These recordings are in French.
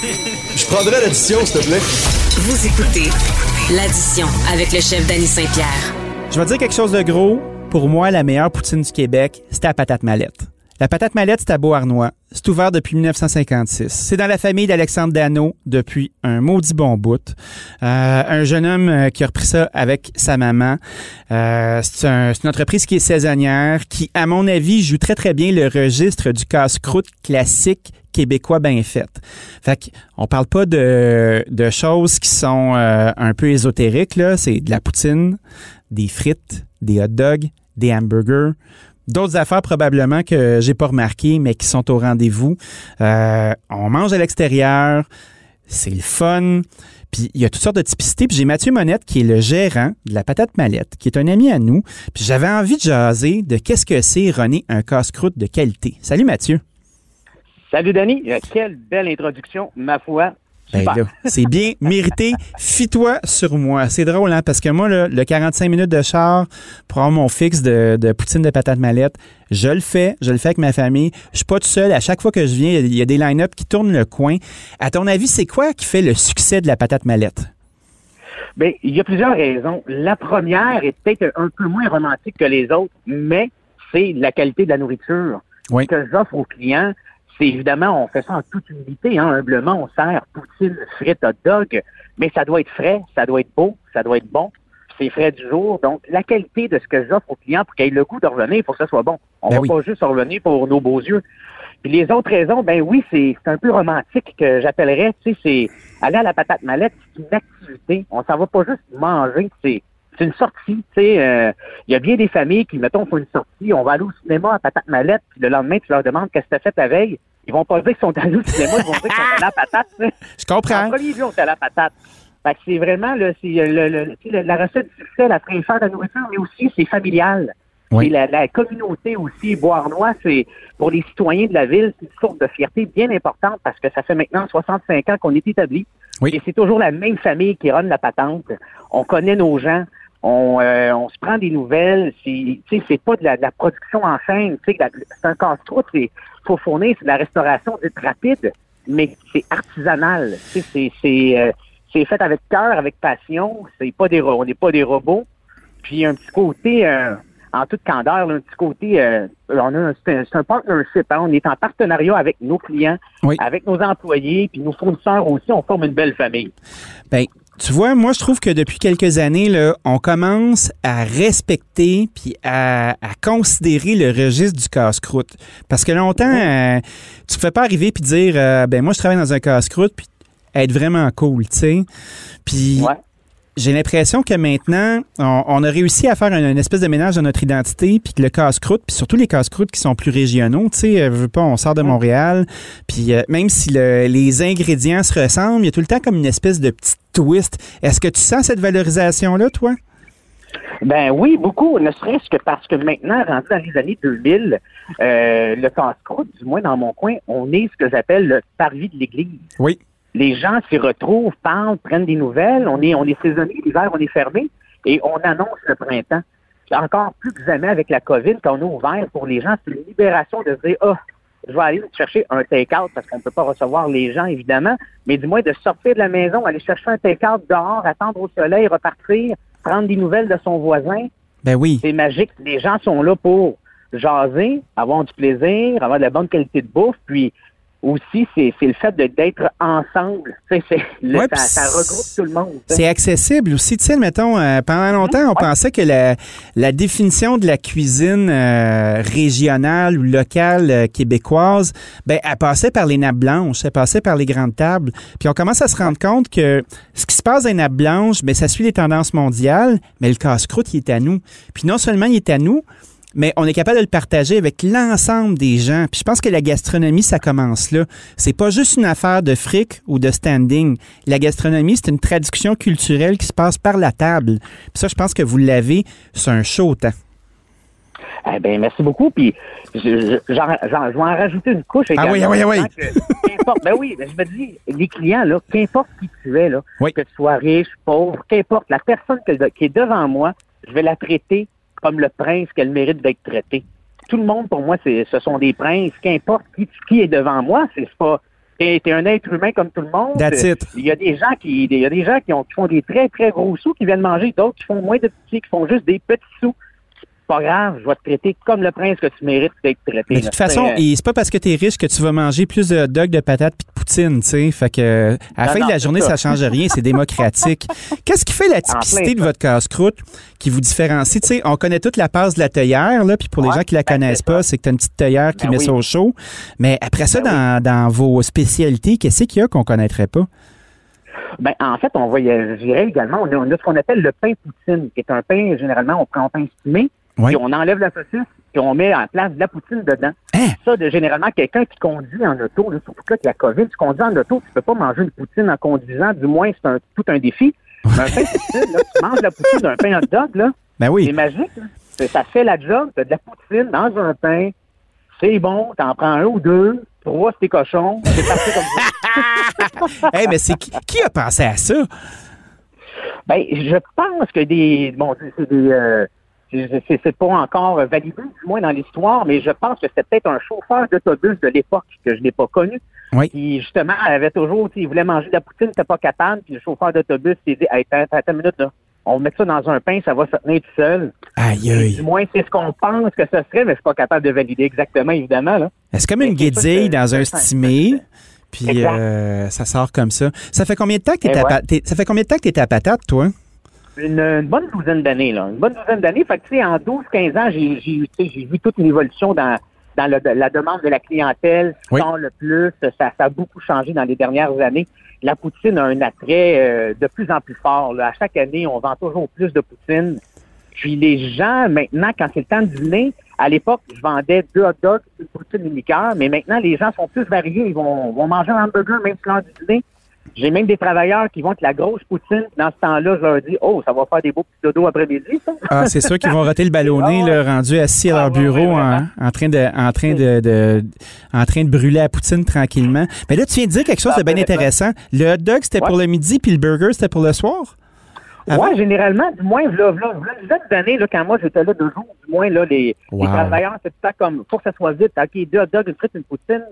Je prendrai l'addition, s'il te plaît. Vous écoutez l'addition avec le chef Danny Saint-Pierre. Je vais dire quelque chose de gros. Pour moi, la meilleure poutine du Québec, c'était la patate mallette. La patate mallette, c'est à Beauharnois. C'est ouvert depuis 1956. C'est dans la famille d'Alexandre Dano depuis un maudit bon bout. Euh, un jeune homme euh, qui a repris ça avec sa maman. Euh, c'est un- une entreprise qui est saisonnière, qui, à mon avis, joue très, très bien le registre du casse-croûte classique québécois bien fait. Fait on parle pas de, choses qui sont un peu ésotériques. C'est de la poutine, des frites, des hot dogs, des hamburgers, d'autres affaires probablement que j'ai pas remarquées, mais qui sont au rendez-vous. Euh, on mange à l'extérieur, c'est le fun. Puis il y a toutes sortes de typicités. Puis j'ai Mathieu Monette qui est le gérant de la patate mallette, qui est un ami à nous. Puis j'avais envie de jaser de qu'est-ce que c'est, René, un casse-croûte de qualité. Salut Mathieu. Salut Danny, Euh, quelle belle introduction, ma foi. Ben c'est bien mérité. Fie-toi sur moi. C'est drôle, hein? Parce que moi, le 45 minutes de char pour avoir mon fixe de, de poutine de patate mallette, je le fais. Je le fais avec ma famille. Je suis pas tout seul. À chaque fois que je viens, il y a- il y a des line-up qui tournent le coin. À ton avis, c'est quoi qui fait le succès de la patate mallette? Ben, il y a plusieurs raisons. La première est peut-être un peu moins romantique que les autres, mais c'est la qualité de la nourriture. Oui. Que j'offre aux clients, c'est évidemment, on fait ça en toute humilité, hein, humblement, on sert poutine, frites, hot dog, mais ça doit être frais, ça doit être beau, ça doit être bon. C'est frais du jour. Donc, la qualité de ce que j'offre aux clients pour qu'ils aient le goût de revenir, il faut que ça soit bon. On Ben va oui. pas juste revenir pour nos beaux yeux. Puis les autres raisons, ben oui, c'est c'est un peu romantique que j'appellerais, tu sais, c'est aller à la patate mallette, c'est une activité. On s'en va pas juste manger, c'est c'est une sortie, tu sais. euh, Il y a bien des familles qui, mettons, font une sortie, on va aller au cinéma à patate mallette, puis le lendemain, tu leur demandes qu'est-ce que tu as fait la veille. Ils vont pas dire qu'ils sont allés au cinéma, ils vont dire qu'ils sont allés à la patate. Je comprends. En premier lieu, on est à la patate. Fait que c'est vraiment là, c'est euh, le, le- le- la recette du succès, la fraîcheur de la nourriture, mais aussi c'est familial. Oui. Et la, la communauté aussi, Beauharnois, c'est pour les citoyens de la ville, c'est une source de fierté bien importante parce que ça fait maintenant 65 ans qu'on est établi. Oui. Et c'est toujours la même famille qui run la patente. On connaît nos gens. On, euh, on se prend des nouvelles. C'est, c'est pas de la, de la production en chaîne. C'est un casse-croûte. C'est faut fournir c'est de la restauration dite rapide, mais c'est artisanal. C'est, euh, c'est fait avec cœur, avec passion. C'est pas des, on n'est pas des robots. Puis un petit côté, euh, en toute candeur, là, un petit côté, on a c'est un, c'est un partnership. hein. On est en partenariat avec nos clients, Oui. avec nos employés, puis nos fournisseurs aussi. On forme une belle famille. Ben, tu vois, moi, je trouve que depuis quelques années, là, on commence à respecter puis à, à considérer le registre du casse-croûte. Parce que longtemps, euh, tu ne pouvais pas arriver puis dire, euh, ben moi, je travaille dans un casse-croûte puis être vraiment cool, tu sais. Puis Ouais. J'ai l'impression que maintenant, on, on a réussi à faire une, une espèce de ménage de notre identité, puis que le casse-croûte, puis surtout les casse-croûtes qui sont plus régionaux, tu sais, euh, veux pas, on sort de Montréal, puis euh, même si le- les ingrédients se ressemblent, il y a tout le temps comme une espèce de petit twist. Est-ce que tu sens cette valorisation-là, toi? Ben oui, beaucoup, ne serait-ce que parce que maintenant, rendu dans les années 2000, euh, le casse-croûte, du moins dans mon coin, on est ce que j'appelle le parvis de l'église. Oui. Les gens s'y retrouvent, parlent, prennent des nouvelles. On est, on est saisonnier, l'hiver, on est fermé et on annonce le printemps. Encore plus que jamais avec la COVID, quand on est ouvert pour les gens, c'est une libération de se dire, ah, je vais aller chercher un take-out parce qu'on ne peut pas recevoir les gens, évidemment, mais du moins de sortir de la maison, aller chercher un take-out dehors, attendre au soleil, repartir, prendre des nouvelles de son voisin. Ben oui. C'est magique. Les gens sont là pour jaser, avoir du plaisir, avoir de la bonne qualité de bouffe, puis aussi, c'est c'est le fait d'être ensemble. Le- Ouais, ça, ça regroupe tout le monde. C'est accessible aussi. Tu sais, mettons, euh, pendant longtemps, on pensait que la, la définition de la cuisine euh, régionale ou locale euh, québécoise, ben, elle passait par les nappes blanches, elle passait par les grandes tables. Puis on commence à se rendre compte que ce qui se passe dans les nappes blanches, ben, ça suit les tendances mondiales, mais le casse-croûte, il est à nous. Puis non seulement il est à nous, mais on est capable de le partager avec l'ensemble des gens. Puis je pense que la gastronomie, ça commence là. C'est pas juste une affaire de fric ou de standing. La gastronomie, c'est une traduction culturelle qui se passe par la table. Puis ça, je pense que vous l'avez, c'est un chaud temps. Eh ben, merci beaucoup. Puis, je, vais en rajouter une couche. Ah oui, ah oui, ah oui. qu'importe- ben oui, ben je me dis, les clients, là, qu'importe qui tu es, là, Oui. que tu sois riche, pauvre, qu'importe, la personne que- qui est devant moi, je vais la traiter comme le prince qu'elle mérite d'être traitée. Tout le monde, pour moi, c'est, ce sont des princes. Qu'importe qui, qui est devant moi, c'est pas, T'es es un être humain comme tout le monde. Il y a des gens qui, il y a des gens qui, ont, qui font des très très gros sous qui viennent manger, d'autres qui font moins de petits, qui font juste des petits sous. Pas grave, je vais te traiter comme le prince que tu mérites d'être traité. Mais de toute façon, C'est, euh, et c'est pas parce que t'es riche que tu vas manger plus de hot dogs, de patates puis de poutine, tu sais. Fait que à la fin non, de la journée, ça. ça. change rien, c'est démocratique. Qu'est-ce qui fait la typicité de votre casse-croûte qui vous différencie? Tu sais, on connaît toute la passe de la théière, là, puis pour les gens qui la ben, connaissent pas, c'est que t'as une petite théière qui Ben met oui. ça au chaud. Mais après ça, Ben dans, dans vos spécialités, qu'est-ce qu'il y a qu'on connaîtrait pas? Ben, en fait, on va y également, on a, on a ce qu'on appelle le pain poutine, qui est un pain, généralement, on prend un pain estimé, Oui. puis on enlève la saucisse, puis on met en place de la poutine dedans. Hein? Ça, de généralement, quelqu'un qui conduit en auto, là, surtout que là, avec la COVID, tu conduis en auto, tu peux pas manger une poutine en conduisant, du moins, c'est un, tout un défi. Mais un pain poutine, là, tu manges la poutine d'un pain hot dog, là, Ben c'est magique. là. Ça fait la job, t'as de la poutine dans un pain, c'est bon, t'en prends un ou deux, trois, c'est tes cochons, c'est parti comme ça. hey, mais c'est qui, qui a pensé à ça? Ben, je pense que des. Bon, c'est- c'est des. euh, c'est pas encore validé, du moins dans l'histoire, mais je pense que c'était peut-être un chauffeur d'autobus de l'époque que je n'ai pas connu. Oui. Qui, justement, avait toujours, il voulait manger de la poutine, t'es pas capable, puis le chauffeur d'autobus s'est dit, hey, attends, attends une minute, là. On va mettre ça dans un pain, ça va se tenir tout seul. Aïe, aïe. Du moins, c'est ce qu'on pense que ce serait, mais je suis pas capable de valider exactement, évidemment, là. C'est comme une guédille dans un stimé, puis euh, ça sort comme ça. Ça fait combien de temps que t'es Et à ouais. pa- ça fait combien de temps que t'es à patate, toi? Une, une bonne douzaine d'années, là. Une bonne douzaine d'années. Fait que, tu sais, en 12-15 ans, j'ai, vu toute une évolution dans, dans le- la demande de la clientèle. Ce Oui. le plus, ça, ça a beaucoup changé dans les dernières années. La poutine a un attrait euh, de plus en plus fort. là. À chaque année, on vend toujours plus de poutine. Puis les gens, maintenant, quand c'est le temps de dîner, à l'époque, je vendais deux hot dogs, une poutine, une liqueur, mais maintenant, les gens sont plus variés. Ils vont, vont manger un hamburger même sur l'heure du dîner. J'ai même des travailleurs qui vont avec la grosse poutine. Dans ce temps-là, je leur dis, oh, ça va faire des beaux petits dodos après-midi, ça. Ah, c'est sûr qu'ils vont roter le ballonné, Ah ouais. là, rendu assis à leur Ah ouais, bureau en, vraiment. en train de, en train de, de- en train de brûler la poutine tranquillement. Mais là, tu viens de dire quelque chose de bien intéressant. Le hot dog, c'était Ouais. pour le midi, puis le burger, c'était pour le soir? Ouais, généralement, du moins, là, là, là, d'années, là, quand moi j'étais là deux jours, du moins, là, les, Wow. les travailleurs, c'est temps comme, faut que ça soit vite, OK, deux hot dogs, une frite, une poutine.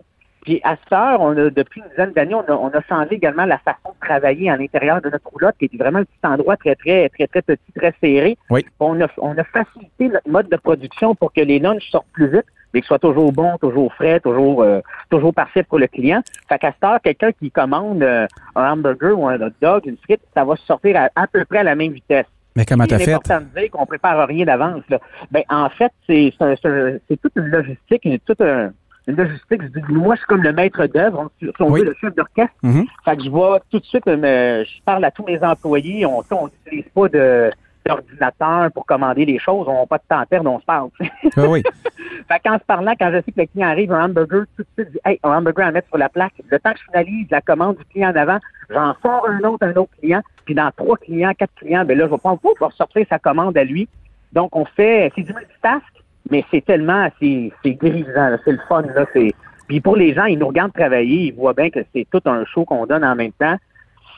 Puis à cette heure, on a, depuis une dizaine d'années, on a, on a changé également la façon de travailler à l'intérieur de notre roulotte, qui était vraiment un petit endroit très, très, très, très petit, très serré. Oui. On a, on a facilité notre mode de production pour que les lunchs sortent plus vite, mais que soit toujours bon, toujours frais, toujours, euh, toujours parfait pour le client. Fait qu'à cette heure, quelqu'un qui commande euh, un hamburger ou un hot dog, une frite, ça va sortir à, à peu près à la même vitesse. Mais comment t'as C'est fait? important de dire qu'on prépare rien d'avance. là. Ben, en fait, c'est c'est c'est c'est toute une logistique, une, toute un- logistique. Je dis, moi, je suis comme le maître d'œuvre, si on Oui. veut, le chef d'orchestre. Mhm. Fait que je vais tout de suite, me, je parle à tous mes employés. On on n'utilise pas de d'ordinateur pour commander les choses. On n'a pas de temps à perdre, on se parle. Oui, oui. Fait qu'en se parlant, quand je sais que le client arrive, un hamburger, tout de suite, je dis, hey, un hamburger à mettre sur la plaque. Le temps que je finalise la commande du client en avant, j'en sors un autre, un autre client. Puis dans trois clients, quatre clients, ben là, je vais prendre, vais ressortir sa commande à lui. Donc, on fait, c'est du multitask, mais c'est tellement, c'est, grisant, c'est le fun, là, c'est, puis pour les gens, ils nous regardent travailler, ils voient bien que c'est tout un show qu'on donne en même temps.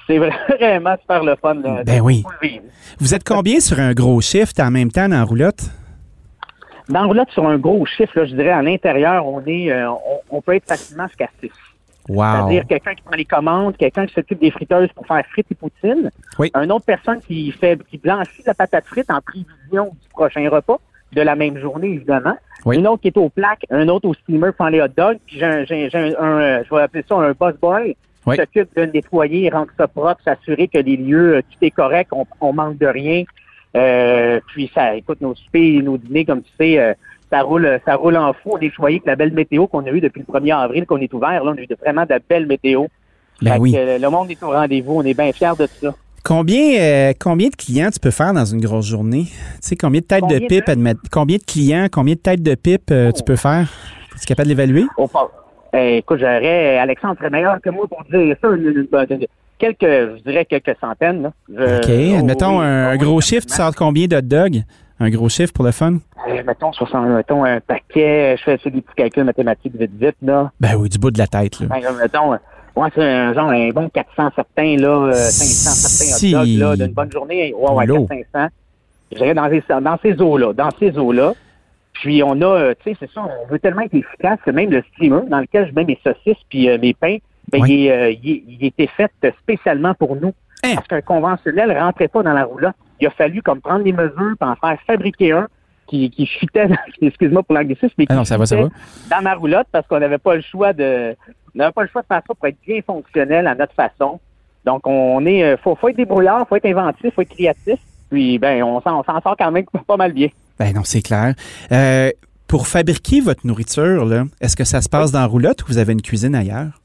C'est vraiment super le fun, là. Ben oui. Vous êtes combien sur un gros shift en même temps dans la roulotte? Dans roulotte, sur un gros chiffre, là, je dirais, à l'intérieur, on est, euh, on, on peut être facilement jusqu'à 6. Wow. C'est-à-dire quelqu'un qui prend les commandes, quelqu'un qui s'occupe des friteuses pour faire frites et poutine, Oui. une autre personne qui fait qui blanchit la patate frite en prévision du prochain repas, de la même journée, évidemment. Oui. Une autre qui est au plaque, un autre au steamer pour faire les hot dogs, puis j'ai un, j'ai, j'ai un, un, euh, je vais appeler ça un boss boy, Oui. qui s'occupe de nettoyer, rendre ça propre, s'assurer que les lieux, euh, tout est correct, on, on manque de rien. Euh, puis ça, écoute, nos soupers et nos dîners, comme tu sais, euh, ça roule, ça roule en fou. On est choyé avec la belle météo qu'on a eue depuis le 1er avril qu'on est ouvert. Là, on a eu vraiment de la belle météo. Ben oui. que, euh, le monde est au rendez-vous. On est bien fiers de ça. Combien, euh, combien de clients tu peux faire dans une grosse journée? Tu sais, combien de têtes de pipe, de- combien de clients, combien de têtes de pipe euh, tu Oh. peux faire? Es-tu capable de l'évaluer? Pas. Eh, écoute, j'aurais, Alexandre serait meilleur que moi pour dire ça. Quelques, je dirais quelques centaines. Là. Je- OK. oh, Admettons oui. un, Oh, oui, gros chiffre, tu sors combien de dogs? Un gros chiffre pour le fun? Eh, mettons, 60, mettons un paquet. Je fais, des petits calculs mathématiques vite, vite, là. Ben oui, du bout de la tête, là. Ben, mettons, ouais, c'est un genre un bon 400 certains, là, euh, 500 Si. certains hot dogs, là, d'une bonne journée. Ouais, ouais, L'eau. 400-500. Je dirais dans ces, dans ces eaux-là, dans ces eaux-là. Puis on a, euh, tu sais, c'est ça, on veut tellement être efficace que même le steamer dans lequel je mets mes saucisses puis euh, mes pains, ben, Oui. il, euh, était fait spécialement pour nous. Hein? Parce qu'un conventionnel rentrait pas dans la roulotte. Il a fallu comme prendre les mesures puis en faire fabriquer un qui, qui fitait, excuse-moi pour l'anglicisme, mais qui Ah non, ça va, ça va. dans ma roulotte parce qu'on n'avait pas le choix de, on n'avait pas le choix de faire ça pour être bien fonctionnel à notre façon. Donc, on est, euh, faut, faut être débrouillard, faut être inventif, faut être créatif. Puis, ben, on s'en, sort quand même pas mal bien. Ben non, c'est clair. Euh, pour fabriquer votre nourriture, est-ce que ça se passe dans la roulotte ou vous avez une cuisine ailleurs?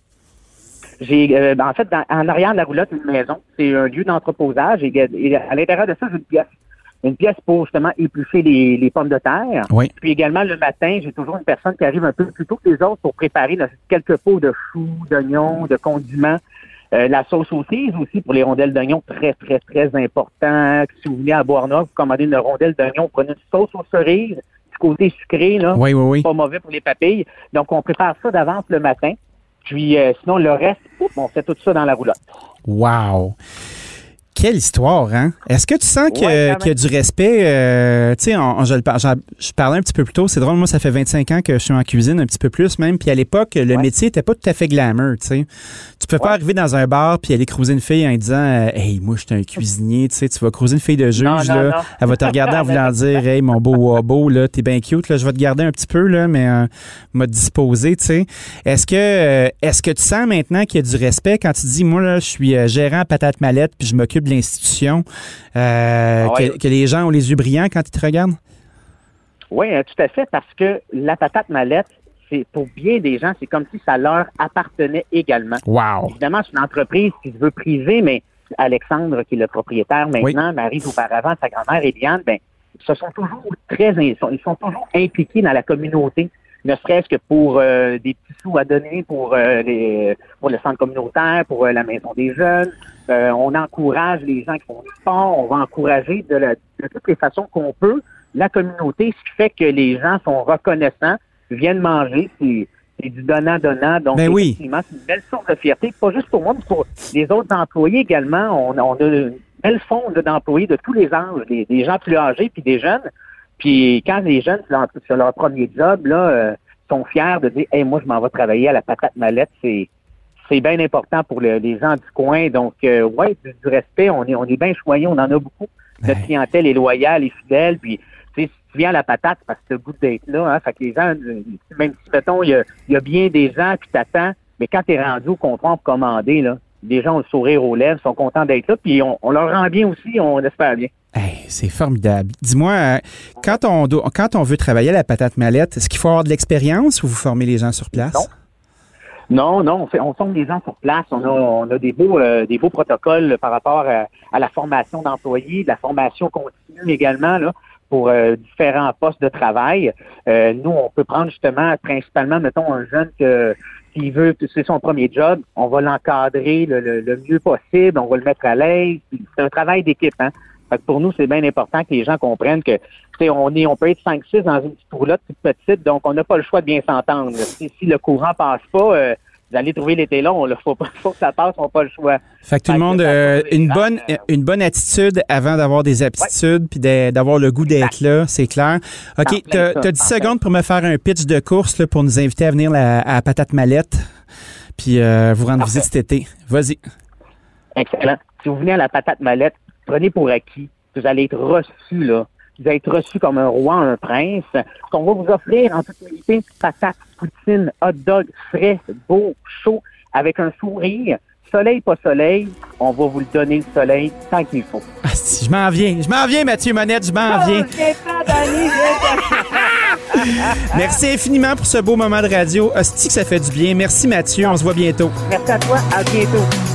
J'ai, euh, ben, en fait, dans- en arrière de la roulotte, une maison. C'est un lieu d'entreposage. Et, et à l'intérieur de ça, j'ai une pièce. Une pièce pour justement éplucher les, les pommes de terre. Oui. Puis également, le matin, j'ai toujours une personne qui arrive un peu plus tôt que les autres pour préparer là, quelques pots de choux, d'oignons, de condiments. Euh, la sauce aux cerises aussi pour les rondelles d'oignons, très, très, très important. Si vous venez à Bois-Neuf, vous commandez une rondelle d'oignon, prenez une sauce aux cerises, du côté sucré, là Oui, oui, oui. pas mauvais pour les papilles. Donc, on prépare ça d'avance le matin. Puis, euh, sinon, le reste, on fait tout ça dans la roulotte. Wow! Quelle histoire, hein? Est-ce que tu sens Ouais, qu'il y a du respect? euh, tu sais, je, je parlais un petit peu plus tôt. C'est drôle, moi, ça fait 25 ans que je suis en cuisine, un petit peu plus même. Puis à l'époque, le Ouais. métier était pas tout à fait glamour, tu sais. Tu peux pas arriver dans un bar puis aller cruiser une fille en disant euh, Hey, moi, je suis un cuisinier, tu sais. Tu vas cruiser une fille de juge, Non, non, là. non. Elle va te regarder en voulant dire Hey, mon beau wabo, là, t'es bien cute, là. Je vais te garder un petit peu, là, mais euh, m'a disposé, tu sais. Est-ce que, euh, est-ce que tu sens maintenant qu'il y a du respect quand tu dis Moi, là, je suis gérant patate mallette puis je m'occupe de l'institution, euh, Ah ouais. que, que les gens ont les yeux brillants quand ils te regardent? Oui, euh, tout à fait, parce que la patate mallette, c'est pour bien des gens, c'est comme si ça leur appartenait également. Wow! Évidemment, c'est une entreprise qui se veut priver, mais Alexandre, qui est le propriétaire maintenant, Marie auparavant, sa grand-mère Eliane, ben, se sont toujours très, ils sont, ils sont toujours impliqués dans la communauté, ne serait-ce que pour euh, des petits sous à donner pour euh, les, pour le centre communautaire, pour euh, la maison des jeunes. Euh, on encourage les gens qui font du sport, on va encourager de, la- de toutes les façons qu'on peut la communauté, ce qui fait que les gens sont reconnaissants, viennent manger, c'est c'est du donnant-donnant. Donc, Ben oui. effectivement, c'est une belle source de fierté, pas juste pour moi, mais pour les autres employés également. On, on a une belle fonde d'employés de tous les âges, des, des gens plus âgés puis des jeunes. Puis quand les jeunes, sur leur, sur leur premier job, là, euh, sont fiers de dire Hey, moi, je m'en vais travailler à la patate mallette, c'est c'est bien important pour le- les gens du coin. Donc, euh, ouais, du, du respect, on est, on est bien choyés, on en a beaucoup. Notre Ouais. clientèle est loyale et fidèle. Puis, tu sais, si tu viens à la patate, c'est parce que tu goût d'être là. Hein, fait que les gens, euh, même si, mettons, il y a, y a bien des gens qui t'attendent, mais quand tu es rendu au comptoir pour commander, là, les gens ont le sourire aux lèvres, sont contents d'être là, puis on, on leur rend bien aussi, on espère bien. Hey, c'est formidable. Dis-moi, euh, quand on, quand on veut travailler à la patate mallette, est-ce qu'il faut avoir de l'expérience ou vous formez les gens sur place? Non. Non, non, on, forme des gens sur place. On a, on a des beaux, euh, des beaux protocoles par rapport à, la formation d'employés, de la formation continue également là, pour euh, différents postes de travail. Nous, on peut prendre justement, principalement, mettons, un jeune que s'il veut, c'est son premier job, on va l'encadrer le, le- le mieux possible, on va le mettre à l'aise. C'est un travail d'équipe, hein. Fait que pour nous, c'est bien important que les gens comprennent que tu on est, on peut être 5-6 dans une petite roulotte toute petite, donc on n'a pas le choix de bien s'entendre. Si, si le courant passe pas, euh, vous allez trouver l'été long. Il faut, pas- faut que ça passe, on n'a pas le choix. Fait que tout le monde euh, pose des une gens, bonne euh, une bonne attitude avant d'avoir des aptitudes puis de- d'avoir le goût d'être là, c'est clair. OK, ça, t'as 10 en plein. secondes pour me faire un pitch de course là, pour nous inviter à venir la- à Patate Mallette puis euh, vous rendre Parfait. visite cet été. Vas-y. Excellent. Si vous venez à la patate mallette, prenez pour acquis. Vous allez être reçu, là. Vous allez être reçu comme un roi, un prince. Ce qu'on va vous offrir en toute qualité, patates, poutine, hot dog, frais, beau, chaud, avec un sourire. Soleil, pas soleil, on va vous le donner le soleil tant qu'il faut. Ah, si, je m'en viens. Je m'en viens, Mathieu Monette, je m'en viens. Oh, Danny, viens-t'en. Merci infiniment pour ce beau moment de radio. Hostie que ça fait du bien. Merci Mathieu, on se voit bientôt. Merci à toi, à bientôt.